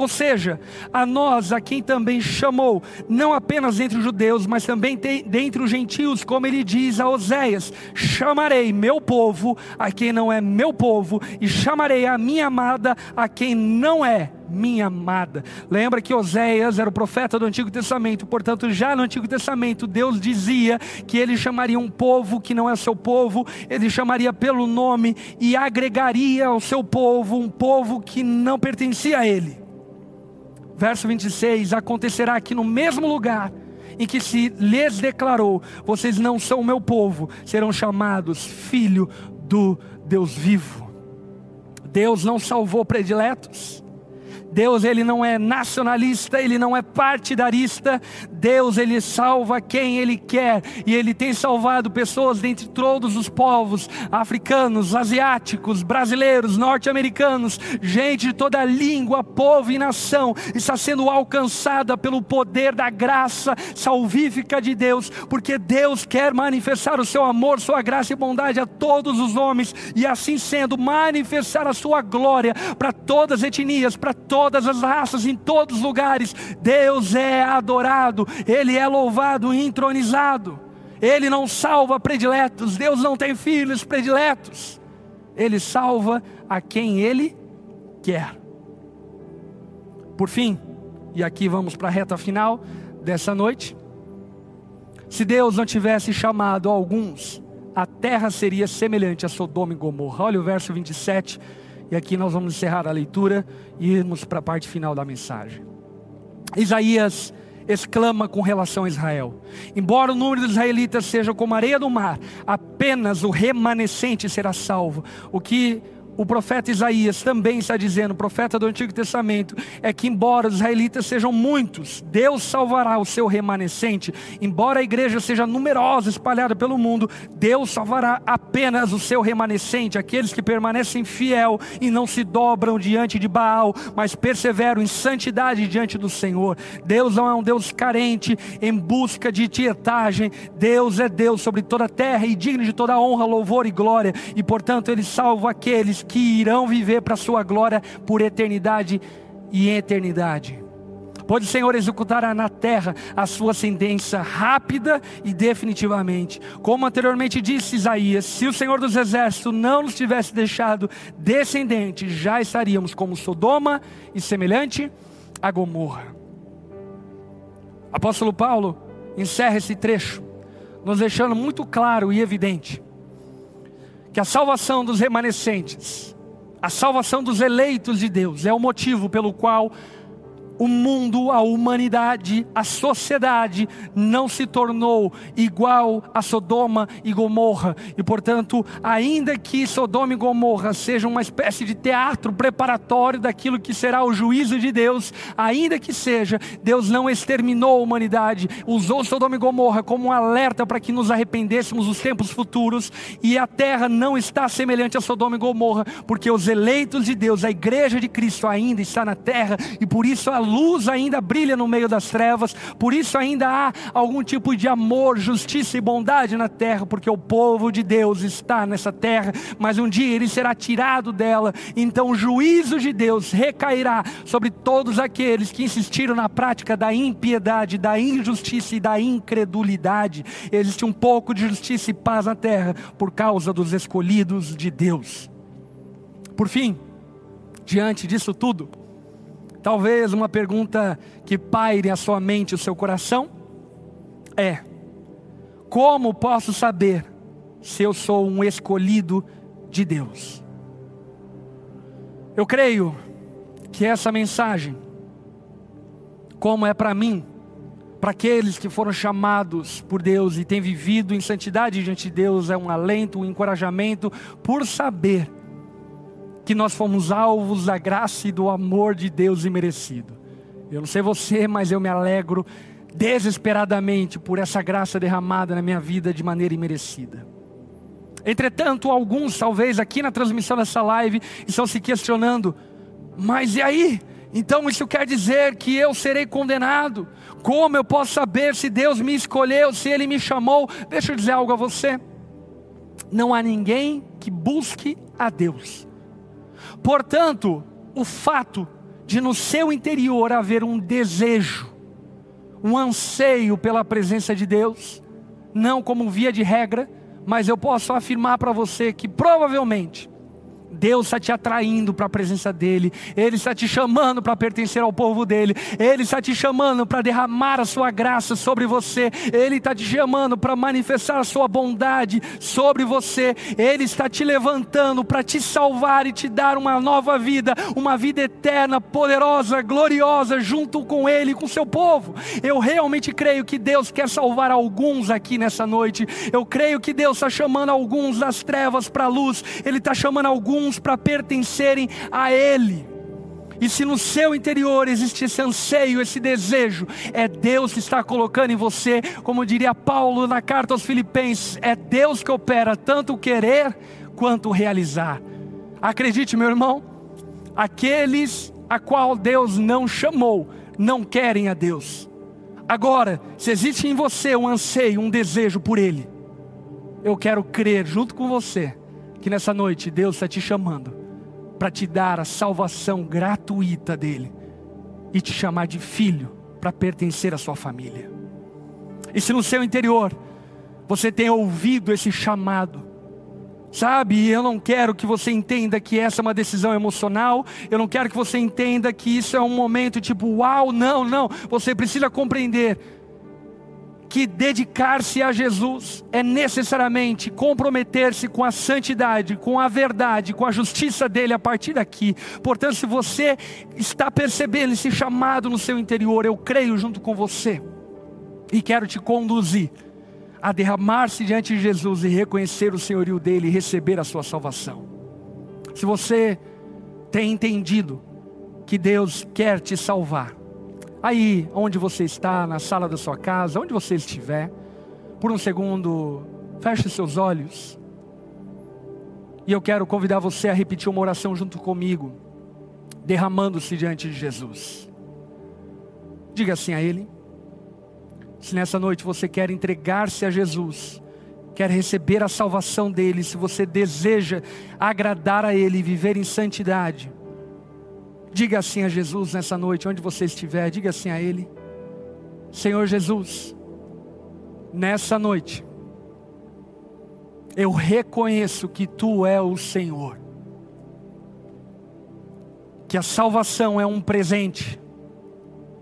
Ou seja, a nós, a quem também chamou, não apenas entre os judeus, mas também dentre os gentios, como ele diz a Oséias: chamarei meu povo a quem não é meu povo, e chamarei a minha amada a quem não é minha amada. Lembra que Oséias era o profeta do Antigo Testamento, portanto, já no Antigo Testamento, Deus dizia que ele chamaria um povo que não é seu povo, ele chamaria pelo nome e agregaria ao seu povo um povo que não pertencia a ele. Verso 26: Acontecerá que no mesmo lugar em que se lhes declarou: Vocês não são o meu povo, serão chamados filho do Deus vivo. Deus não salvou prediletos, Deus ele não é nacionalista, ele não é partidarista. Deus ele salva quem ele quer e ele tem salvado pessoas dentre todos os povos, africanos, asiáticos, brasileiros, norte-americanos, gente de toda língua, povo e nação está sendo alcançada pelo poder da graça salvífica de Deus, porque Deus quer manifestar o seu amor, sua graça e bondade a todos os homens e assim sendo manifestar a sua glória para todas as etnias, para todas as raças, em todos os lugares. Deus é adorado, Ele é louvado e entronizado. Ele não salva prediletos, Deus não tem filhos prediletos. Ele salva a quem Ele quer. Por fim, e aqui vamos para a reta final dessa noite. Se Deus não tivesse chamado alguns, a terra seria semelhante a Sodoma e Gomorra. Olha o verso 27 e aqui nós vamos encerrar a leitura e irmos para a parte final da mensagem. Isaías exclama com relação a Israel: Embora o número dos israelitas seja como a areia do mar, apenas o remanescente será salvo. O que o profeta Isaías também está dizendo, profeta do Antigo Testamento, é que embora os israelitas sejam muitos, Deus salvará o seu remanescente. Embora a igreja seja numerosa, espalhada pelo mundo, Deus salvará apenas o seu remanescente, aqueles que permanecem fiel e não se dobram diante de Baal, mas perseveram em santidade diante do Senhor. Deus não é um Deus carente em busca de tietagem. Deus é Deus sobre toda a terra e digno de toda honra, louvor e glória. E portanto, ele salva aqueles que irão viver para a sua glória por eternidade e eternidade. Pode o Senhor executar na terra a sua sentença rápida e definitivamente. Como anteriormente disse Isaías, se o Senhor dos Exércitos não nos tivesse deixado descendente, já estaríamos como Sodoma e semelhante a Gomorra. Apóstolo Paulo encerra esse trecho, nos deixando muito claro e evidente que a salvação dos remanescentes, a salvação dos eleitos de Deus, é o motivo pelo qual o mundo, a humanidade, a sociedade não se tornou igual a Sodoma e Gomorra. E portanto, ainda que Sodoma e Gomorra sejam uma espécie de teatro preparatório daquilo que será o juízo de Deus, ainda que seja, Deus não exterminou a humanidade, usou Sodoma e Gomorra como um alerta para que nos arrependêssemos dos tempos futuros, e a terra não está semelhante a Sodoma e Gomorra, porque os eleitos de Deus, a igreja de Cristo ainda está na terra, e por isso a luz ainda brilha no meio das trevas, por isso ainda há algum tipo de amor, justiça e bondade na terra, porque o povo de Deus está nessa terra, mas um dia ele será tirado dela, então o juízo de Deus recairá sobre todos aqueles que insistiram na prática da impiedade, da injustiça e da incredulidade. Existe um pouco de justiça e paz na terra por causa dos escolhidos de Deus. Por fim, diante disso tudo, Talvez uma pergunta que paire a sua mente, o seu coração, é: como posso saber se eu sou um escolhido de Deus? Eu creio que essa mensagem, como é para mim, para aqueles que foram chamados por Deus e têm vivido em santidade diante de Deus, é um alento, um encorajamento por saber que nós fomos alvos da graça e do amor de Deus imerecido. Eu não sei você, mas eu me alegro desesperadamente por essa graça derramada na minha vida de maneira imerecida. Entretanto, alguns, talvez aqui na transmissão dessa live, estão se questionando: mas e aí? Então isso quer dizer que eu serei condenado? Como eu posso saber se Deus me escolheu, se Ele me chamou? Deixa eu dizer algo a você: não há ninguém que busque a Deus Portanto, o fato de no seu interior haver um desejo, um anseio pela presença de Deus, não como via de regra, mas eu posso afirmar para você que provavelmente Deus está te atraindo para a presença dEle, Ele está te chamando para pertencer ao povo dEle, Ele está te chamando para derramar a sua graça sobre você, Ele está te chamando para manifestar a sua bondade sobre você, Ele está te levantando para te salvar e te dar uma nova vida, uma vida eterna, poderosa, gloriosa, junto com Ele e com seu povo. Eu realmente creio que Deus quer salvar alguns aqui nessa noite, eu creio que Deus está chamando alguns das trevas para a luz, Ele está chamando alguns para pertencerem a Ele. E se no seu interior existe esse anseio, esse desejo, é Deus que está colocando em você, como diria Paulo na carta aos Filipenses, é Deus que opera tanto o querer quanto o realizar. Acredite, meu irmão, aqueles a qual Deus não chamou, não querem a Deus. Agora, se existe em você um anseio, um desejo por Ele, eu quero crer junto com você que nessa noite Deus está te chamando para te dar a salvação gratuita dele e te chamar de filho para pertencer à sua família. E se no seu interior você tem ouvido esse chamado, Sabe, eu não quero que você entenda que essa é uma decisão emocional, eu não quero que você entenda que isso é um momento tipo, uau, não, não. Você precisa compreender que dedicar-se a Jesus é necessariamente comprometer-se com a santidade, com a verdade, com a justiça dele a partir daqui. Portanto, se você está percebendo esse chamado no seu interior, eu creio junto com você e quero te conduzir a derramar-se diante de Jesus e reconhecer o senhorio dele e receber a sua salvação. Se você tem entendido que Deus quer te salvar, aí onde você está, na sala da sua casa, onde você estiver, por um segundo, feche seus olhos. E eu quero convidar você a repetir uma oração junto comigo, derramando-se diante de Jesus. Diga assim a Ele. Se nessa noite você quer entregar-se a Jesus, quer receber a salvação dele, se você deseja agradar a Ele e viver em santidade, diga assim a Jesus nessa noite, onde você estiver, diga assim a Ele: Senhor Jesus, nessa noite, eu reconheço que Tu é o Senhor, que a salvação é um presente,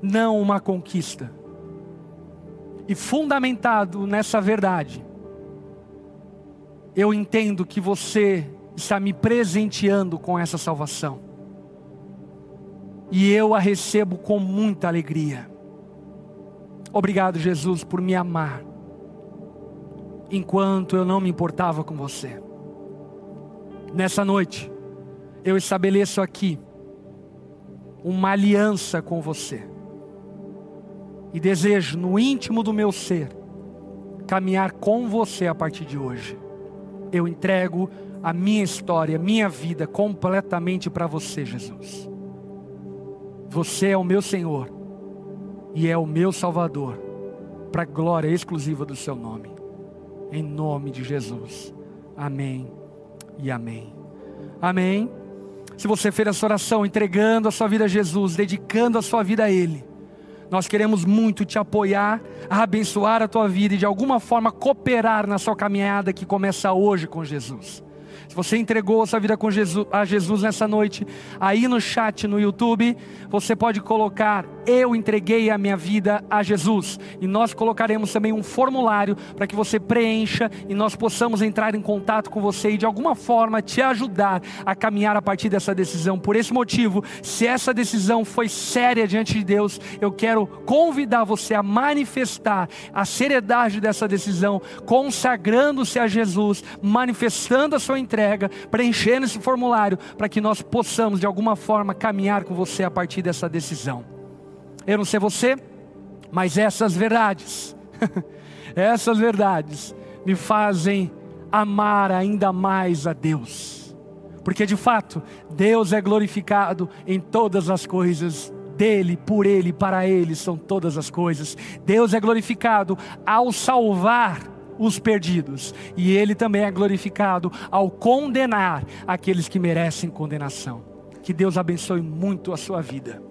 não uma conquista. E fundamentado nessa verdade, eu entendo que você está me presenteando com essa salvação. E eu a recebo com muita alegria. Obrigado, Jesus, por me amar, enquanto eu não me importava com você. Nessa noite, eu estabeleço aqui uma aliança com você e desejo no íntimo do meu ser caminhar com você a partir de hoje. Eu entrego a minha história, minha vida completamente para você, Jesus. Você é o meu Senhor e é o meu Salvador, para a glória exclusiva do seu nome. Em nome de Jesus. Amém e amém. Amém. Se você fez essa oração entregando a sua vida a Jesus, dedicando a sua vida a Ele, nós queremos muito te apoiar, abençoar a tua vida e de alguma forma cooperar na sua caminhada que começa hoje com Jesus. Se você entregou a sua vida com Jesus, a Jesus nessa noite, aí no chat no YouTube, você pode colocar eu entreguei a minha vida a Jesus. E nós colocaremos também um formulário para que você preencha e nós possamos entrar em contato com você e de alguma forma te ajudar a caminhar a partir dessa decisão. Por esse motivo, se essa decisão foi séria diante de Deus, eu quero convidar você a manifestar a seriedade dessa decisão, consagrando-se a Jesus, manifestando a sua entrega, preenchendo esse formulário para que nós possamos de alguma forma caminhar com você a partir dessa decisão. Eu não sei você, mas essas verdades, essas verdades me fazem amar ainda mais a Deus. Porque de fato, Deus é glorificado em todas as coisas dele, por ele, para ele são todas as coisas. Deus é glorificado ao salvar os perdidos, e ele também é glorificado ao condenar aqueles que merecem condenação. Que Deus abençoe muito a sua vida.